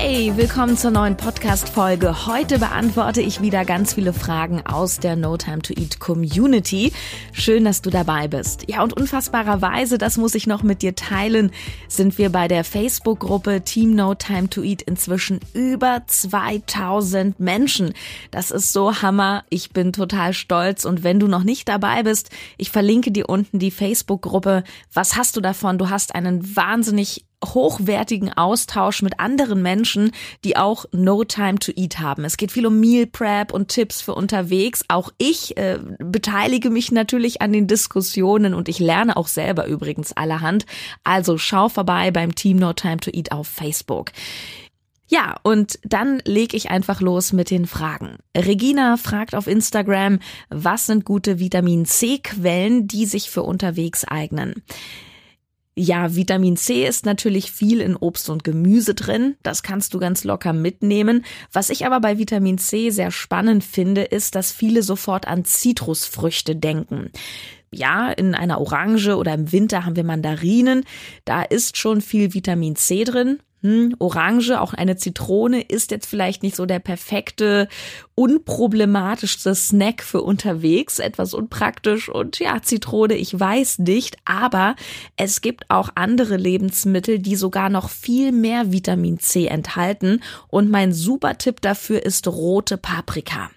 Hey, willkommen zur neuen Podcast-Folge. Heute beantworte ich wieder ganz viele Fragen aus der No Time to Eat Community. Schön, dass du dabei bist. Ja, und unfassbarerweise, das muss ich noch mit dir teilen, sind wir bei der Facebook-Gruppe Team No Time to Eat inzwischen über 2000 Menschen. Das ist so Hammer. Ich bin total stolz. Und wenn du noch nicht dabei bist, ich verlinke dir unten die Facebook-Gruppe. Was hast du davon? Du hast einen wahnsinnig hochwertigen Austausch mit anderen Menschen, die auch No Time to Eat haben. Es geht viel um Meal Prep und Tipps für unterwegs. Auch ich äh, beteilige mich natürlich an den Diskussionen und ich lerne auch selber übrigens allerhand. Also schau vorbei beim Team No Time to Eat auf Facebook. Ja, und dann leg ich einfach los mit den Fragen. Regina fragt auf Instagram, was sind gute Vitamin C Quellen, die sich für unterwegs eignen? Ja, Vitamin C ist natürlich viel in Obst und Gemüse drin. Das kannst du ganz locker mitnehmen. Was ich aber bei Vitamin C sehr spannend finde, ist, dass viele sofort an Zitrusfrüchte denken. Ja, in einer Orange oder im Winter haben wir Mandarinen. Da ist schon viel Vitamin C drin hm, Orange, auch eine Zitrone ist jetzt vielleicht nicht so der perfekte, unproblematischste Snack für unterwegs, etwas unpraktisch und ja, Zitrone, ich weiß nicht, aber es gibt auch andere Lebensmittel, die sogar noch viel mehr Vitamin C enthalten. Und mein super Tipp dafür ist rote Paprika.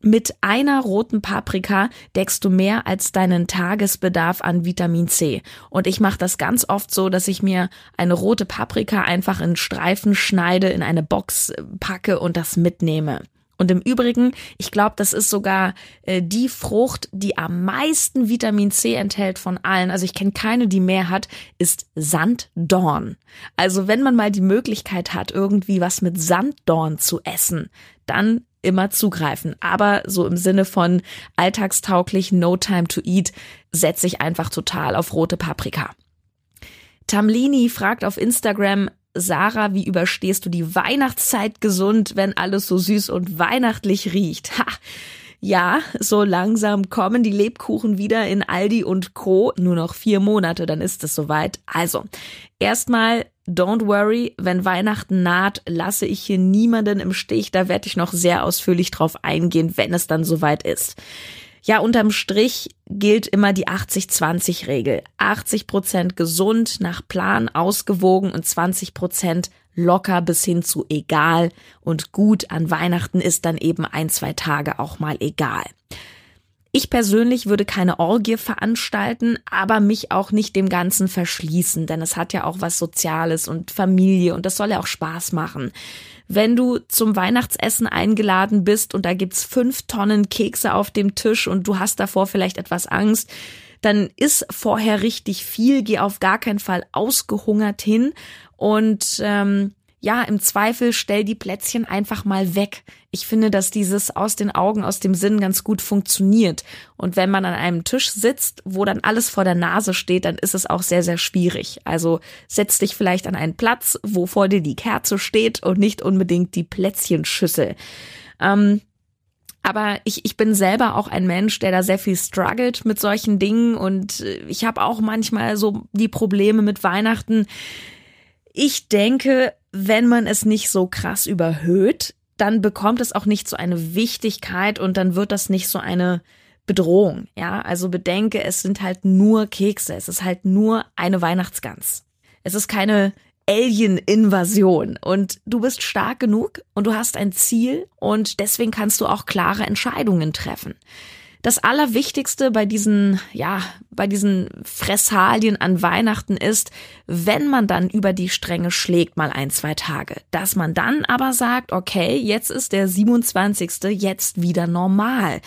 Mit einer roten Paprika deckst du mehr als deinen Tagesbedarf an Vitamin C. Und ich mache das ganz oft so, dass ich mir eine rote Paprika einfach in Streifen schneide, in eine Box packe und das mitnehme. Und im Übrigen, ich glaube, das ist sogar äh, die Frucht, die am meisten Vitamin C enthält von allen. Also ich kenne keine, die mehr hat, ist Sanddorn. Also wenn man mal die Möglichkeit hat, irgendwie was mit Sanddorn zu essen, dann immer zugreifen. Aber so im Sinne von alltagstauglich No Time to Eat setze ich einfach total auf rote Paprika. Tamlini fragt auf Instagram, Sarah, wie überstehst du die Weihnachtszeit gesund, wenn alles so süß und weihnachtlich riecht? Ha! Ja, so langsam kommen die Lebkuchen wieder in Aldi und Co. Nur noch vier Monate, dann ist es soweit. Also, erstmal Don't worry, wenn Weihnachten naht, lasse ich hier niemanden im Stich. Da werde ich noch sehr ausführlich drauf eingehen, wenn es dann soweit ist. Ja, unterm Strich gilt immer die 80-20-Regel. 80 Prozent gesund, nach Plan, ausgewogen und 20 Prozent locker bis hin zu egal und gut an Weihnachten ist dann eben ein, zwei Tage auch mal egal. Ich persönlich würde keine Orgie veranstalten, aber mich auch nicht dem Ganzen verschließen, denn es hat ja auch was Soziales und Familie und das soll ja auch Spaß machen. Wenn du zum Weihnachtsessen eingeladen bist und da gibt's fünf Tonnen Kekse auf dem Tisch und du hast davor vielleicht etwas Angst, dann ist vorher richtig viel, geh auf gar keinen Fall ausgehungert hin und ähm, ja, im Zweifel stell die Plätzchen einfach mal weg. Ich finde, dass dieses aus den Augen, aus dem Sinn ganz gut funktioniert. Und wenn man an einem Tisch sitzt, wo dann alles vor der Nase steht, dann ist es auch sehr, sehr schwierig. Also setz dich vielleicht an einen Platz, wo vor dir die Kerze steht und nicht unbedingt die Plätzchenschüssel. Ähm, aber ich, ich bin selber auch ein Mensch, der da sehr viel struggelt mit solchen Dingen und äh, ich habe auch manchmal so die Probleme mit Weihnachten. Ich denke, wenn man es nicht so krass überhöht, dann bekommt es auch nicht so eine Wichtigkeit und dann wird das nicht so eine Bedrohung. Ja, also bedenke, es sind halt nur Kekse. Es ist halt nur eine Weihnachtsgans. Es ist keine Alien-Invasion und du bist stark genug und du hast ein Ziel und deswegen kannst du auch klare Entscheidungen treffen. Das Allerwichtigste bei diesen, ja, bei diesen Fressalien an Weihnachten ist, wenn man dann über die Stränge schlägt, mal ein, zwei Tage, dass man dann aber sagt, okay, jetzt ist der 27. jetzt wieder normal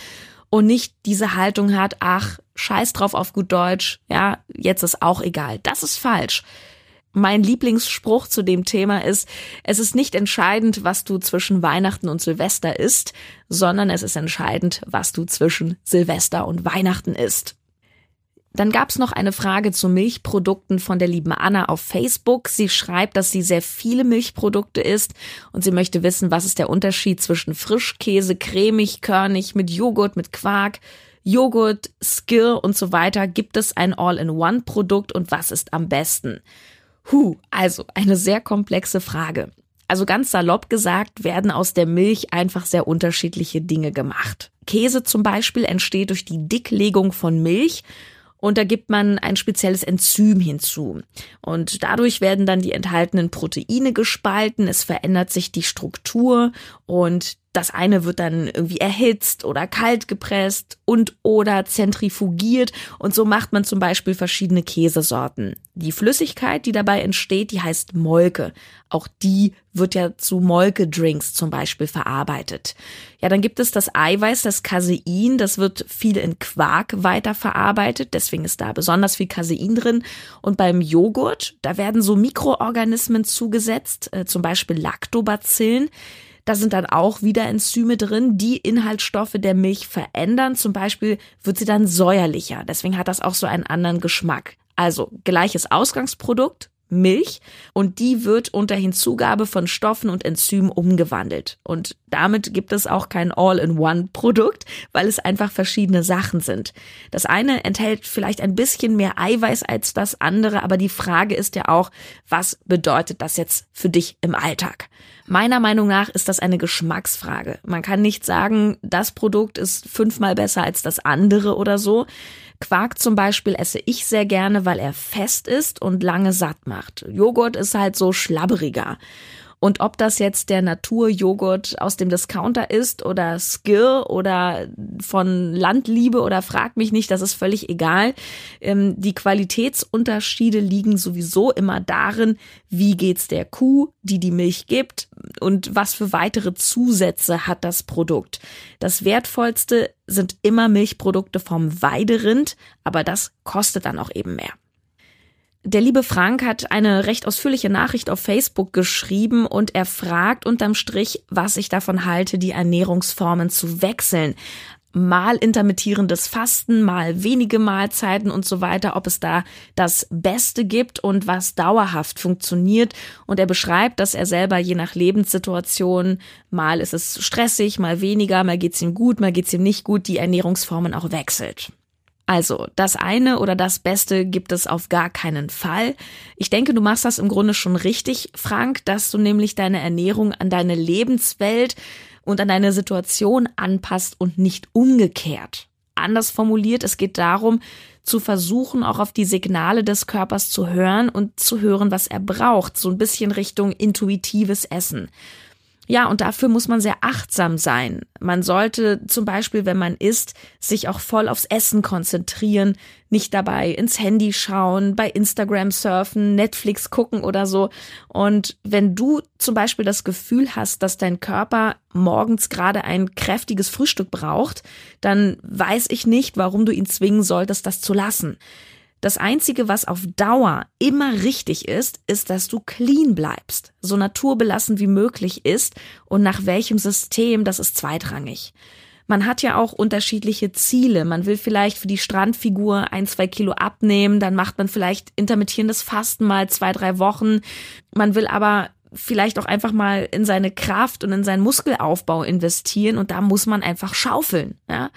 und nicht diese Haltung hat, ach, scheiß drauf auf gut Deutsch, ja, jetzt ist auch egal. Das ist falsch mein Lieblingsspruch zu dem Thema ist, es ist nicht entscheidend, was du zwischen Weihnachten und Silvester isst, sondern es ist entscheidend, was du zwischen Silvester und Weihnachten isst. Dann gab's noch eine Frage zu Milchprodukten von der lieben Anna auf Facebook. Sie schreibt, dass sie sehr viele Milchprodukte isst und sie möchte wissen, was ist der Unterschied zwischen Frischkäse, cremig, körnig, mit Joghurt, mit Quark, Joghurt, Skir und so weiter. Gibt es ein All-in-One-Produkt und was ist am besten? Huh, also eine sehr komplexe Frage. Also ganz salopp gesagt werden aus der Milch einfach sehr unterschiedliche Dinge gemacht. Käse zum Beispiel entsteht durch die Dicklegung von Milch und da gibt man ein spezielles Enzym hinzu. Und dadurch werden dann die enthaltenen Proteine gespalten, es verändert sich die Struktur und das eine wird dann irgendwie erhitzt oder kalt gepresst und oder zentrifugiert und so macht man zum Beispiel verschiedene Käsesorten. Die Flüssigkeit, die dabei entsteht, die heißt Molke. Auch die wird ja zu Molke-Drinks zum Beispiel verarbeitet. Ja, dann gibt es das Eiweiß, das Casein, das wird viel in Quark weiterverarbeitet, deswegen ist da besonders viel Casein drin. Und beim Joghurt, da werden so Mikroorganismen zugesetzt, äh, zum Beispiel Lactobacillen. Da sind dann auch wieder Enzyme drin, die Inhaltsstoffe der Milch verändern. Zum Beispiel wird sie dann säuerlicher. Deswegen hat das auch so einen anderen Geschmack. Also gleiches Ausgangsprodukt, Milch und die wird unter Hinzugabe von Stoffen und Enzymen umgewandelt. Und damit gibt es auch kein All-in-One-Produkt, weil es einfach verschiedene Sachen sind. Das eine enthält vielleicht ein bisschen mehr Eiweiß als das andere, aber die Frage ist ja auch, was bedeutet das jetzt für dich im Alltag? Meiner Meinung nach ist das eine Geschmacksfrage. Man kann nicht sagen, das Produkt ist fünfmal besser als das andere oder so. Quark zum Beispiel esse ich sehr gerne, weil er fest ist und lange satt macht. Joghurt ist halt so schlabberiger. Und ob das jetzt der Naturjoghurt aus dem Discounter ist oder Skir oder von Landliebe oder frag mich nicht, das ist völlig egal. Ähm, die Qualitätsunterschiede liegen sowieso immer darin, wie geht's der Kuh, die die Milch gibt und was für weitere Zusätze hat das Produkt. Das wertvollste sind immer Milchprodukte vom Weiderind, aber das kostet dann auch eben mehr. Der liebe Frank hat eine recht ausführliche Nachricht auf Facebook geschrieben und er fragt unterm Strich, was ich davon halte, die Ernährungsformen zu wechseln. Mal intermittierendes Fasten, mal wenige Mahlzeiten und so weiter, ob es da das Beste gibt und was dauerhaft funktioniert. Und er beschreibt, dass er selber je nach Lebenssituation, mal ist es stressig, mal weniger, mal geht's ihm gut, mal geht's ihm nicht gut, die Ernährungsformen auch wechselt. Also, das eine oder das Beste gibt es auf gar keinen Fall. Ich denke, du machst das im Grunde schon richtig, Frank, dass du nämlich deine Ernährung an deine Lebenswelt und an deine Situation anpasst und nicht umgekehrt. Anders formuliert, es geht darum, zu versuchen, auch auf die Signale des Körpers zu hören und zu hören, was er braucht, so ein bisschen Richtung intuitives Essen. Ja, und dafür muss man sehr achtsam sein. Man sollte zum Beispiel, wenn man isst, sich auch voll aufs Essen konzentrieren, nicht dabei ins Handy schauen, bei Instagram surfen, Netflix gucken oder so. Und wenn du zum Beispiel das Gefühl hast, dass dein Körper morgens gerade ein kräftiges Frühstück braucht, dann weiß ich nicht, warum du ihn zwingen solltest, das zu lassen. Das Einzige, was auf Dauer immer richtig ist, ist, dass du clean bleibst, so naturbelassen wie möglich ist und nach welchem System, das ist zweitrangig. Man hat ja auch unterschiedliche Ziele. Man will vielleicht für die Strandfigur ein, zwei Kilo abnehmen, dann macht man vielleicht intermittierendes Fasten mal zwei, drei Wochen. Man will aber vielleicht auch einfach mal in seine Kraft und in seinen Muskelaufbau investieren und da muss man einfach schaufeln, ja.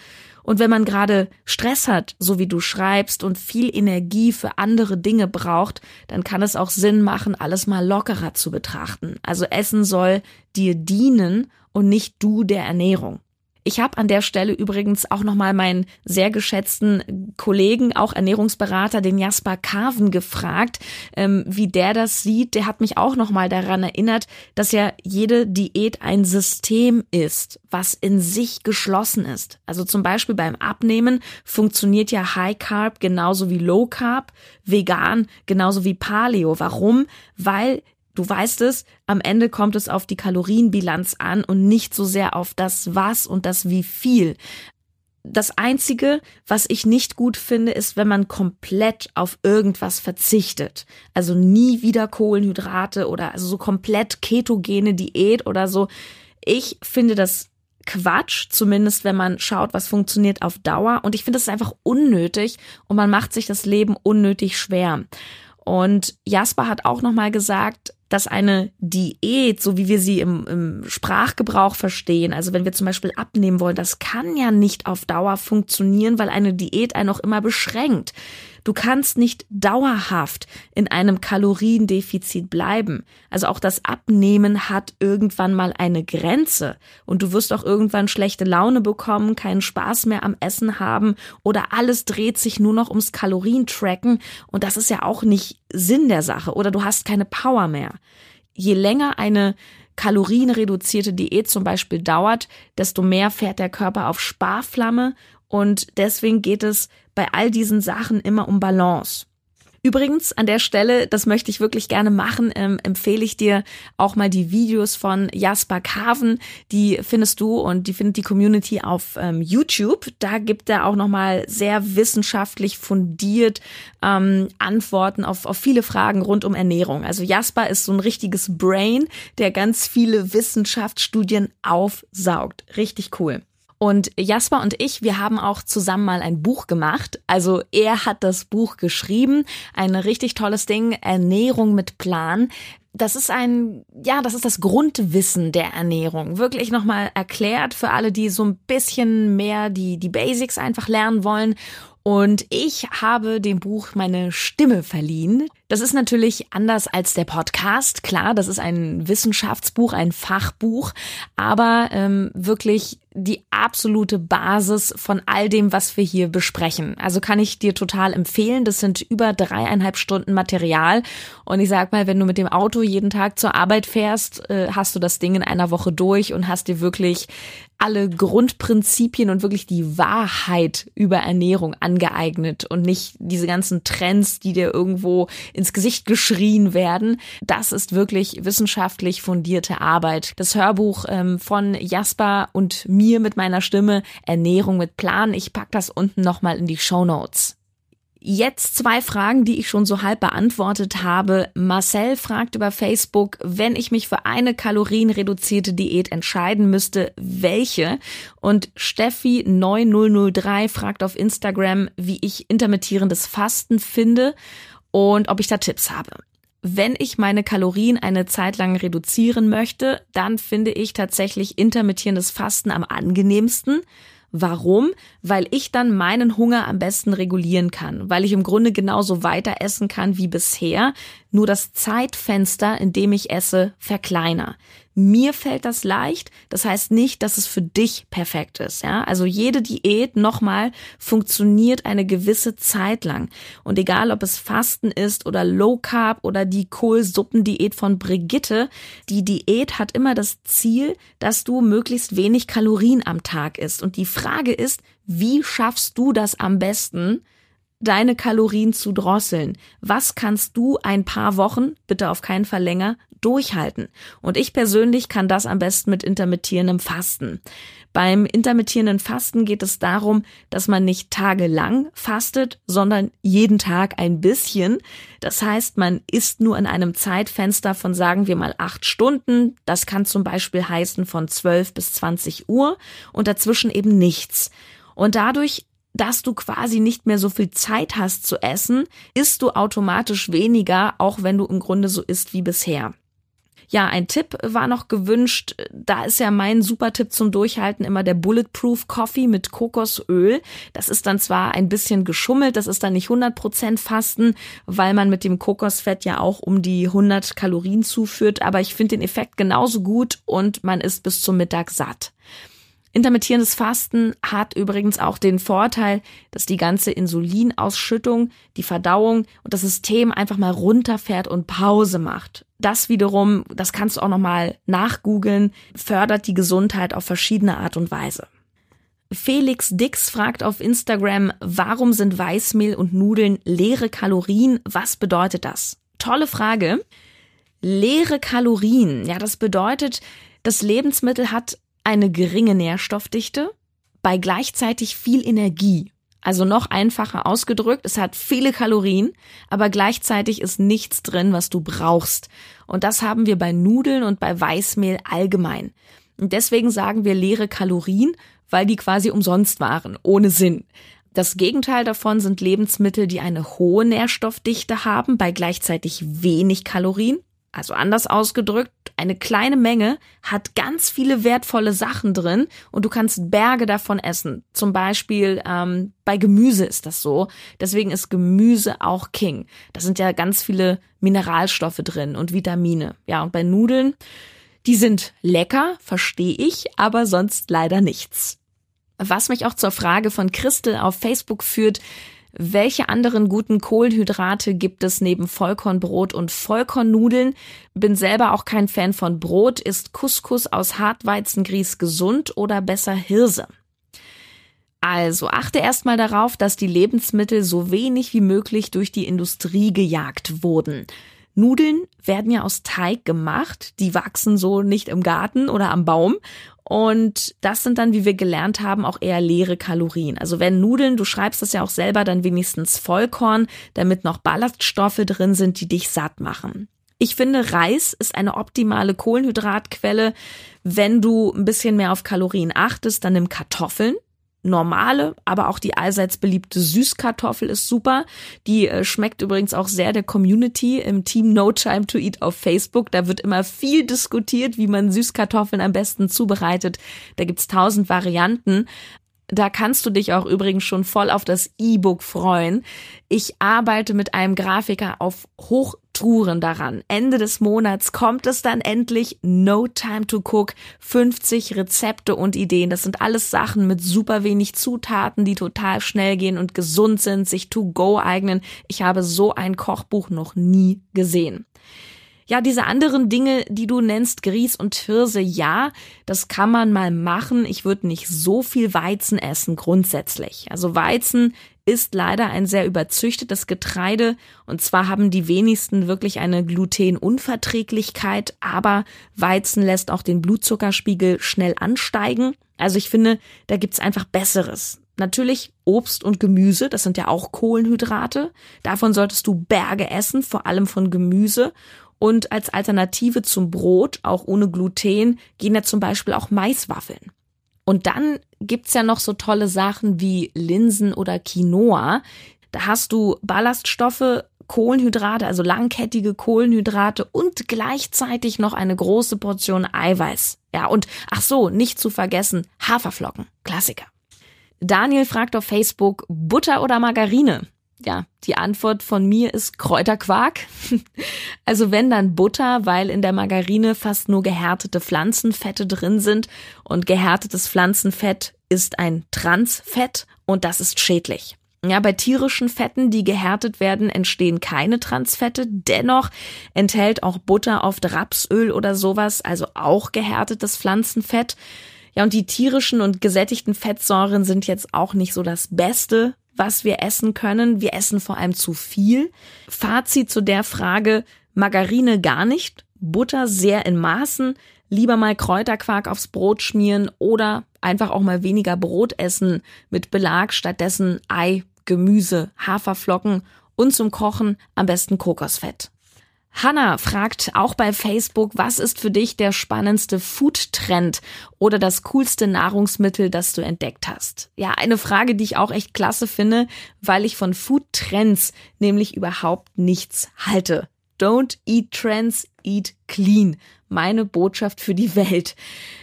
Und wenn man gerade Stress hat, so wie du schreibst, und viel Energie für andere Dinge braucht, dann kann es auch Sinn machen, alles mal lockerer zu betrachten. Also Essen soll dir dienen und nicht du der Ernährung. Ich habe an der Stelle übrigens auch nochmal meinen sehr geschätzten Kollegen, auch Ernährungsberater, den Jasper Carven, gefragt, ähm, wie der das sieht. Der hat mich auch nochmal daran erinnert, dass ja jede Diät ein System ist, was in sich geschlossen ist. Also zum Beispiel beim Abnehmen funktioniert ja High Carb genauso wie Low Carb, vegan genauso wie Paleo. Warum? Weil Du weißt es, am Ende kommt es auf die Kalorienbilanz an und nicht so sehr auf das Was und das Wie viel. Das Einzige, was ich nicht gut finde, ist, wenn man komplett auf irgendwas verzichtet. Also nie wieder Kohlenhydrate oder also so komplett ketogene Diät oder so. Ich finde das Quatsch, zumindest wenn man schaut, was funktioniert auf Dauer. Und ich finde, ist einfach unnötig und man macht sich das Leben unnötig schwer. Und Jasper hat auch nochmal gesagt, dass eine Diät, so wie wir sie im, im Sprachgebrauch verstehen, also wenn wir zum Beispiel abnehmen wollen, das kann ja nicht auf Dauer funktionieren, weil eine Diät einen auch immer beschränkt. Du kannst nicht dauerhaft in einem Kaloriendefizit bleiben. Also auch das Abnehmen hat irgendwann mal eine Grenze und du wirst auch irgendwann schlechte Laune bekommen, keinen Spaß mehr am Essen haben oder alles dreht sich nur noch ums Kalorientracken und das ist ja auch nicht Sinn der Sache oder du hast keine Power mehr. Je länger eine kalorienreduzierte Diät zum Beispiel dauert, desto mehr fährt der Körper auf Sparflamme und deswegen geht es bei all diesen Sachen immer um Balance. Übrigens, an der Stelle, das möchte ich wirklich gerne machen, ähm, empfehle ich dir auch mal die Videos von Jasper Carven. Die findest du und die findet die Community auf ähm, YouTube. Da gibt er auch nochmal sehr wissenschaftlich fundiert ähm, Antworten auf, auf viele Fragen rund um Ernährung. Also Jasper ist so ein richtiges Brain, der ganz viele Wissenschaftsstudien aufsaugt. Richtig cool. Und Jasper und ich, wir haben auch zusammen mal ein Buch gemacht. Also er hat das Buch geschrieben. Ein richtig tolles Ding. Ernährung mit Plan. Das ist ein, ja, das ist das Grundwissen der Ernährung. Wirklich nochmal erklärt für alle, die so ein bisschen mehr die, die Basics einfach lernen wollen. Und ich habe dem Buch meine Stimme verliehen. Das ist natürlich anders als der Podcast. Klar, das ist ein Wissenschaftsbuch, ein Fachbuch, aber ähm, wirklich die absolute Basis von all dem, was wir hier besprechen. Also kann ich dir total empfehlen. Das sind über dreieinhalb Stunden Material. Und ich sag mal, wenn du mit dem Auto jeden Tag zur Arbeit fährst, äh, hast du das Ding in einer Woche durch und hast dir wirklich alle Grundprinzipien und wirklich die Wahrheit über Ernährung angeeignet und nicht diese ganzen Trends, die dir irgendwo ins Gesicht geschrien werden. Das ist wirklich wissenschaftlich fundierte Arbeit. Das Hörbuch ähm, von Jasper und mir mit meiner Stimme Ernährung mit Plan. Ich pack das unten nochmal in die Show. Jetzt zwei Fragen, die ich schon so halb beantwortet habe. Marcel fragt über Facebook, wenn ich mich für eine kalorienreduzierte Diät entscheiden müsste, welche? Und Steffi 9003 fragt auf Instagram, wie ich intermittierendes Fasten finde und ob ich da Tipps habe. Wenn ich meine Kalorien eine Zeit lang reduzieren möchte, dann finde ich tatsächlich intermittierendes Fasten am angenehmsten Warum? Weil ich dann meinen Hunger am besten regulieren kann, weil ich im Grunde genauso weiter essen kann wie bisher, nur das Zeitfenster, in dem ich esse, verkleiner. Mir fällt das leicht. Das heißt nicht, dass es für dich perfekt ist. Ja, also jede Diät nochmal funktioniert eine gewisse Zeit lang. Und egal, ob es Fasten ist oder Low Carb oder die Kohlsuppendiät von Brigitte, die Diät hat immer das Ziel, dass du möglichst wenig Kalorien am Tag isst. Und die Frage ist, wie schaffst du das am besten? Deine Kalorien zu drosseln. Was kannst du ein paar Wochen, bitte auf keinen Fall länger, durchhalten? Und ich persönlich kann das am besten mit intermittierendem Fasten. Beim intermittierenden Fasten geht es darum, dass man nicht tagelang fastet, sondern jeden Tag ein bisschen. Das heißt, man isst nur in einem Zeitfenster von, sagen wir mal, acht Stunden. Das kann zum Beispiel heißen von 12 bis 20 Uhr und dazwischen eben nichts. Und dadurch dass du quasi nicht mehr so viel Zeit hast zu essen, isst du automatisch weniger, auch wenn du im Grunde so isst wie bisher. Ja, ein Tipp war noch gewünscht. Da ist ja mein super Tipp zum Durchhalten immer der Bulletproof Coffee mit Kokosöl. Das ist dann zwar ein bisschen geschummelt, das ist dann nicht 100% Fasten, weil man mit dem Kokosfett ja auch um die 100 Kalorien zuführt, aber ich finde den Effekt genauso gut und man ist bis zum Mittag satt. Intermittierendes Fasten hat übrigens auch den Vorteil, dass die ganze Insulinausschüttung, die Verdauung und das System einfach mal runterfährt und Pause macht. Das wiederum, das kannst du auch nochmal nachgoogeln, fördert die Gesundheit auf verschiedene Art und Weise. Felix Dix fragt auf Instagram, warum sind Weißmehl und Nudeln leere Kalorien? Was bedeutet das? Tolle Frage. Leere Kalorien, ja, das bedeutet, das Lebensmittel hat eine geringe Nährstoffdichte bei gleichzeitig viel Energie. Also noch einfacher ausgedrückt, es hat viele Kalorien, aber gleichzeitig ist nichts drin, was du brauchst. Und das haben wir bei Nudeln und bei Weißmehl allgemein. Und deswegen sagen wir leere Kalorien, weil die quasi umsonst waren, ohne Sinn. Das Gegenteil davon sind Lebensmittel, die eine hohe Nährstoffdichte haben, bei gleichzeitig wenig Kalorien. Also anders ausgedrückt, eine kleine Menge hat ganz viele wertvolle Sachen drin und du kannst Berge davon essen. Zum Beispiel ähm, bei Gemüse ist das so. Deswegen ist Gemüse auch King. Da sind ja ganz viele Mineralstoffe drin und Vitamine. Ja, und bei Nudeln, die sind lecker, verstehe ich, aber sonst leider nichts. Was mich auch zur Frage von Christel auf Facebook führt, welche anderen guten Kohlenhydrate gibt es neben Vollkornbrot und Vollkornnudeln? Bin selber auch kein Fan von Brot. Ist Couscous aus Hartweizengrieß gesund oder besser Hirse? Also achte erstmal darauf, dass die Lebensmittel so wenig wie möglich durch die Industrie gejagt wurden. Nudeln werden ja aus Teig gemacht, die wachsen so nicht im Garten oder am Baum und das sind dann, wie wir gelernt haben, auch eher leere Kalorien. Also wenn Nudeln, du schreibst das ja auch selber, dann wenigstens Vollkorn, damit noch Ballaststoffe drin sind, die dich satt machen. Ich finde, Reis ist eine optimale Kohlenhydratquelle. Wenn du ein bisschen mehr auf Kalorien achtest, dann nimm Kartoffeln normale, aber auch die allseits beliebte Süßkartoffel ist super. Die äh, schmeckt übrigens auch sehr der Community im Team No Time to Eat auf Facebook. Da wird immer viel diskutiert, wie man Süßkartoffeln am besten zubereitet. Da gibt's tausend Varianten. Da kannst du dich auch übrigens schon voll auf das E-Book freuen. Ich arbeite mit einem Grafiker auf Hochtouren daran. Ende des Monats kommt es dann endlich No Time to Cook. 50 Rezepte und Ideen. Das sind alles Sachen mit super wenig Zutaten, die total schnell gehen und gesund sind, sich to go eignen. Ich habe so ein Kochbuch noch nie gesehen. Ja, diese anderen Dinge, die du nennst, Grieß und Hirse, ja, das kann man mal machen. Ich würde nicht so viel Weizen essen grundsätzlich. Also Weizen ist leider ein sehr überzüchtetes Getreide und zwar haben die wenigsten wirklich eine Glutenunverträglichkeit, aber Weizen lässt auch den Blutzuckerspiegel schnell ansteigen. Also ich finde, da gibt's einfach Besseres. Natürlich Obst und Gemüse, das sind ja auch Kohlenhydrate. Davon solltest du Berge essen, vor allem von Gemüse. Und als Alternative zum Brot, auch ohne Gluten, gehen ja zum Beispiel auch Maiswaffeln. Und dann gibt's ja noch so tolle Sachen wie Linsen oder Quinoa. Da hast du Ballaststoffe, Kohlenhydrate, also langkettige Kohlenhydrate und gleichzeitig noch eine große Portion Eiweiß. Ja, und ach so, nicht zu vergessen, Haferflocken. Klassiker. Daniel fragt auf Facebook, Butter oder Margarine? Ja, die Antwort von mir ist Kräuterquark. Also wenn dann Butter, weil in der Margarine fast nur gehärtete Pflanzenfette drin sind und gehärtetes Pflanzenfett ist ein Transfett und das ist schädlich. Ja, bei tierischen Fetten, die gehärtet werden, entstehen keine Transfette. Dennoch enthält auch Butter oft Rapsöl oder sowas, also auch gehärtetes Pflanzenfett. Ja, und die tierischen und gesättigten Fettsäuren sind jetzt auch nicht so das Beste was wir essen können. Wir essen vor allem zu viel. Fazit zu der Frage, Margarine gar nicht, Butter sehr in Maßen, lieber mal Kräuterquark aufs Brot schmieren oder einfach auch mal weniger Brot essen mit Belag, stattdessen Ei, Gemüse, Haferflocken und zum Kochen am besten Kokosfett. Hanna fragt auch bei Facebook, was ist für dich der spannendste Food-Trend oder das coolste Nahrungsmittel, das du entdeckt hast? Ja, eine Frage, die ich auch echt klasse finde, weil ich von Food-Trends nämlich überhaupt nichts halte. Don't eat trends, eat clean. Meine Botschaft für die Welt.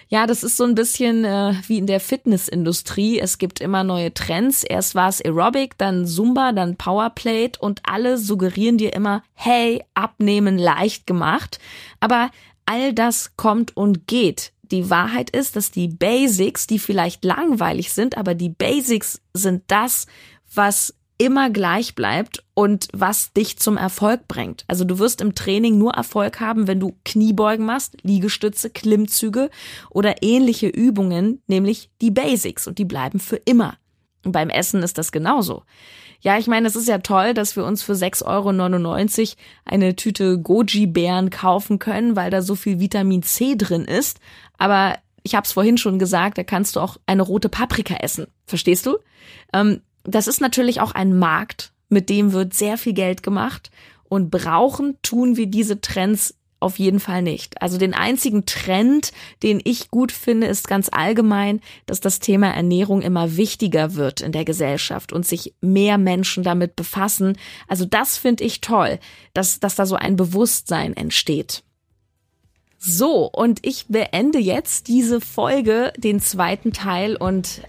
Ja, das ist so ein bisschen äh, wie in der Fitnessindustrie. Es gibt immer neue Trends. Erst war es Aerobic, dann Zumba, dann Powerplate und alle suggerieren dir immer, hey, abnehmen leicht gemacht. Aber all das kommt und geht. Die Wahrheit ist, dass die Basics, die vielleicht langweilig sind, aber die Basics sind das, was immer gleich bleibt und was dich zum Erfolg bringt. Also du wirst im Training nur Erfolg haben, wenn du Kniebeugen machst, Liegestütze, Klimmzüge oder ähnliche Übungen, nämlich die Basics und die bleiben für immer. Und beim Essen ist das genauso. Ja, ich meine, es ist ja toll, dass wir uns für 6,99 Euro eine Tüte Goji-Beeren kaufen können, weil da so viel Vitamin C drin ist. Aber ich habe es vorhin schon gesagt, da kannst du auch eine rote Paprika essen. Verstehst du? Ähm, das ist natürlich auch ein Markt, mit dem wird sehr viel Geld gemacht und brauchen tun wir diese Trends auf jeden Fall nicht. Also den einzigen Trend, den ich gut finde, ist ganz allgemein, dass das Thema Ernährung immer wichtiger wird in der Gesellschaft und sich mehr Menschen damit befassen. Also das finde ich toll, dass, dass da so ein Bewusstsein entsteht. So, und ich beende jetzt diese Folge, den zweiten Teil und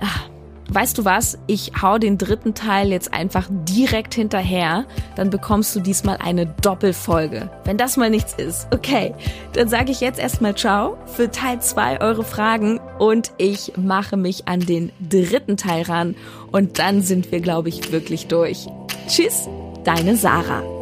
ach, weißt du was? Ich hau den dritten Teil jetzt einfach direkt hinterher, dann bekommst du diesmal eine Doppelfolge. Wenn das mal nichts ist. Okay, dann sage ich jetzt erstmal ciao für Teil zwei eure Fragen und ich mache mich an den dritten Teil ran und dann sind wir glaube ich wirklich durch. Tschüss, deine Sarah.